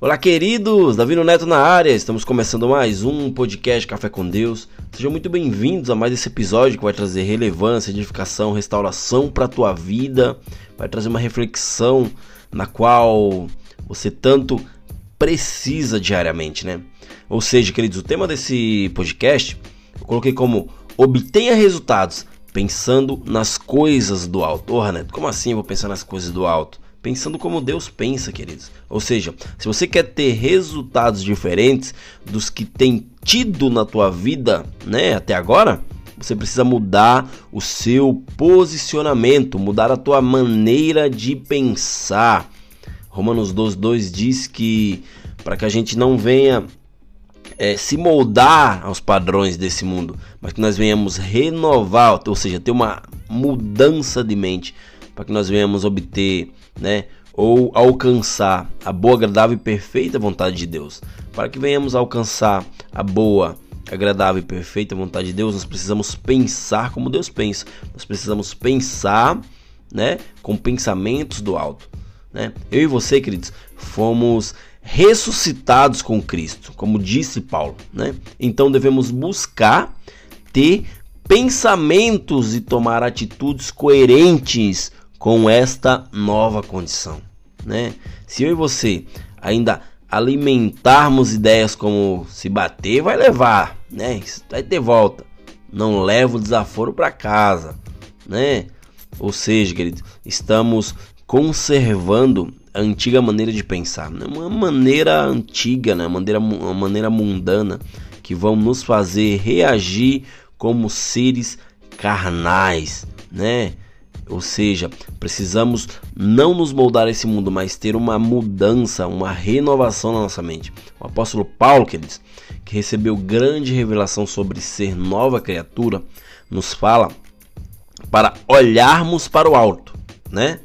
Olá, queridos! Davi Neto na área. Estamos começando mais um podcast Café com Deus. Sejam muito bem-vindos a mais esse episódio que vai trazer relevância, edificação, restauração para a tua vida. Vai trazer uma reflexão na qual você tanto precisa diariamente, né? Ou seja, queridos, o tema desse podcast eu coloquei como obtenha resultados pensando nas coisas do alto. Ô, Neto, como assim eu vou pensar nas coisas do alto? Pensando como Deus pensa, queridos. Ou seja, se você quer ter resultados diferentes dos que tem tido na tua vida, né, até agora, você precisa mudar o seu posicionamento, mudar a tua maneira de pensar. Romanos 12:2 diz que para que a gente não venha é, se moldar aos padrões desse mundo, mas que nós venhamos renovar, ou seja, ter uma mudança de mente, para que nós venhamos obter né? Ou alcançar a boa, agradável e perfeita vontade de Deus. Para que venhamos alcançar a boa, agradável e perfeita vontade de Deus, nós precisamos pensar como Deus pensa. Nós precisamos pensar, né, com pensamentos do alto, né? Eu e você, queridos, fomos ressuscitados com Cristo, como disse Paulo, né? Então devemos buscar ter pensamentos e tomar atitudes coerentes com esta nova condição, né? Se eu e você ainda alimentarmos ideias como se bater vai levar, né? Isso vai ter volta. Não leva o desaforo para casa, né? Ou seja, querido, estamos conservando a antiga maneira de pensar, né? uma maneira antiga, né? uma, maneira, uma maneira mundana que vão nos fazer reagir como seres carnais, né? Ou seja, precisamos não nos moldar a esse mundo, mas ter uma mudança, uma renovação na nossa mente. O apóstolo Paulo, que diz, que recebeu grande revelação sobre ser nova criatura, nos fala para olharmos para o alto, né?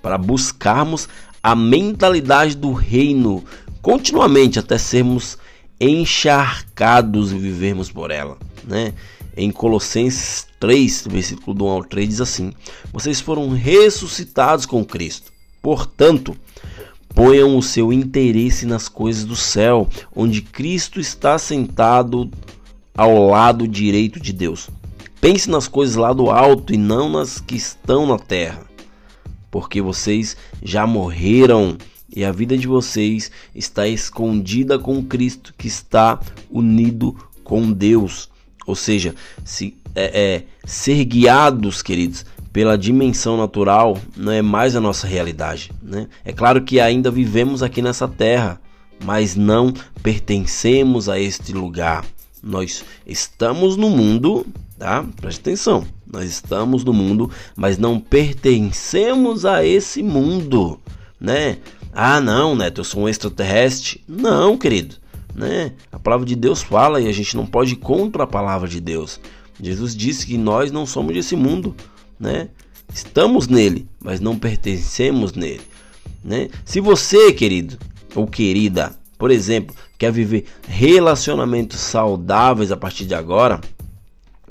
Para buscarmos a mentalidade do reino continuamente até sermos encharcados e vivermos por ela, né? Em Colossenses 3, versículo do 1 ao 3 diz assim: Vocês foram ressuscitados com Cristo. Portanto, ponham o seu interesse nas coisas do céu, onde Cristo está sentado ao lado direito de Deus. Pense nas coisas lá do alto e não nas que estão na terra, porque vocês já morreram e a vida de vocês está escondida com Cristo que está unido com Deus. Ou seja, se, é, é, ser guiados, queridos, pela dimensão natural não é mais a nossa realidade. Né? É claro que ainda vivemos aqui nessa terra, mas não pertencemos a este lugar. Nós estamos no mundo, tá? Preste atenção. Nós estamos no mundo, mas não pertencemos a esse mundo, né? Ah, não, Neto, eu sou um extraterrestre. Não, querido né? A palavra de Deus fala e a gente não pode ir contra a palavra de Deus. Jesus disse que nós não somos desse mundo, né? Estamos nele, mas não pertencemos nele, né? Se você, querido ou querida, por exemplo, quer viver relacionamentos saudáveis a partir de agora,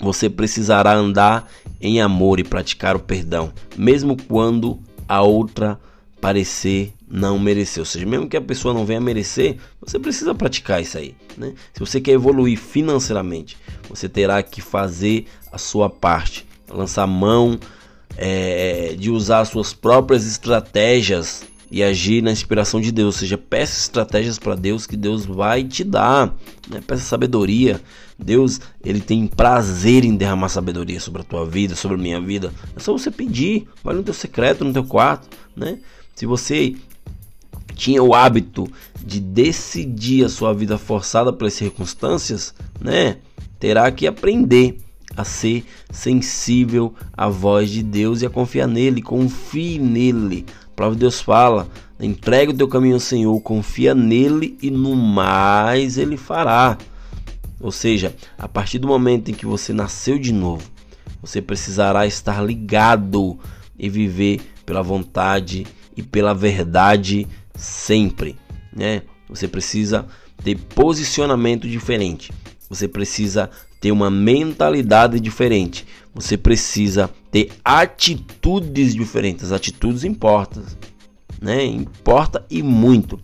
você precisará andar em amor e praticar o perdão, mesmo quando a outra parecer não merecer. Ou seja, mesmo que a pessoa não venha merecer, você precisa praticar isso aí. Né? Se você quer evoluir financeiramente, você terá que fazer a sua parte, lançar mão é, de usar suas próprias estratégias e agir na inspiração de Deus. Ou seja, peça estratégias para Deus que Deus vai te dar. Né? Peça sabedoria. Deus ele tem prazer em derramar sabedoria sobre a tua vida, sobre a minha vida. É só você pedir. Vai no teu secreto, no teu quarto, né? Se você tinha o hábito de decidir a sua vida forçada pelas circunstâncias, né? Terá que aprender a ser sensível à voz de Deus e a confiar nele, confie nele. A palavra de Deus fala: entrega o teu caminho ao Senhor, confia nele e no mais ele fará. Ou seja, a partir do momento em que você nasceu de novo, você precisará estar ligado e viver pela vontade e pela verdade sempre, né? Você precisa ter posicionamento diferente. Você precisa ter uma mentalidade diferente. Você precisa ter atitudes diferentes. Atitudes importam, né? Importa e muito.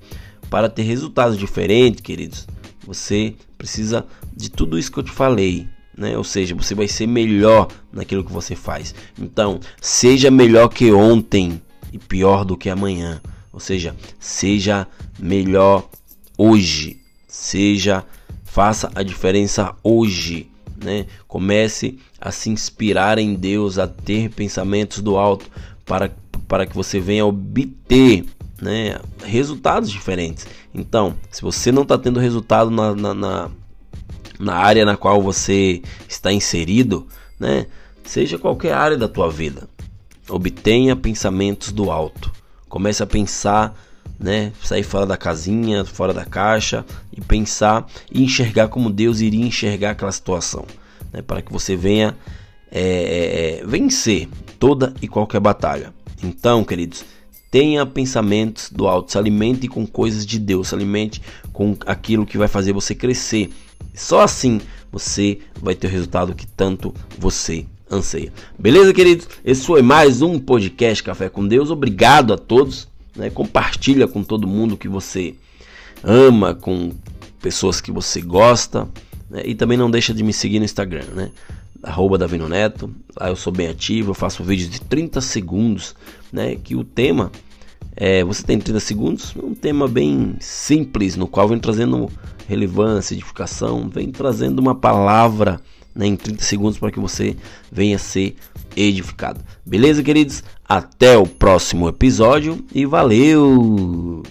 para ter resultados diferentes, queridos, você precisa de tudo isso que eu te falei. Né? Ou seja, você vai ser melhor naquilo que você faz. Então, seja melhor que ontem e pior do que amanhã. Ou seja, seja melhor hoje. Seja, faça a diferença hoje. Né? Comece a se inspirar em Deus, a ter pensamentos do alto para, para que você venha obter né, resultados diferentes. Então, se você não está tendo resultado na, na, na, na, área na qual você está inserido, né, seja qualquer área da tua vida, obtenha pensamentos do alto. Comece a pensar, né, sair fora da casinha, fora da caixa e pensar e enxergar como Deus iria enxergar aquela situação, né, para que você venha é, é, é vencer toda e qualquer batalha. Então, queridos, Tenha pensamentos do alto, se alimente com coisas de Deus, se alimente com aquilo que vai fazer você crescer. Só assim você vai ter o resultado que tanto você anseia. Beleza, queridos? Esse foi mais um podcast Café com Deus. Obrigado a todos. Né? Compartilha com todo mundo que você ama, com pessoas que você gosta. Né? E também não deixa de me seguir no Instagram, né? arroba Davino Neto. Lá eu sou bem ativo, eu faço vídeos de 30 segundos, né? Que o tema é, você tem 30 segundos, um tema bem simples, no qual vem trazendo relevância, edificação, vem trazendo uma palavra né, em 30 segundos para que você venha ser edificado. Beleza, queridos? Até o próximo episódio e valeu!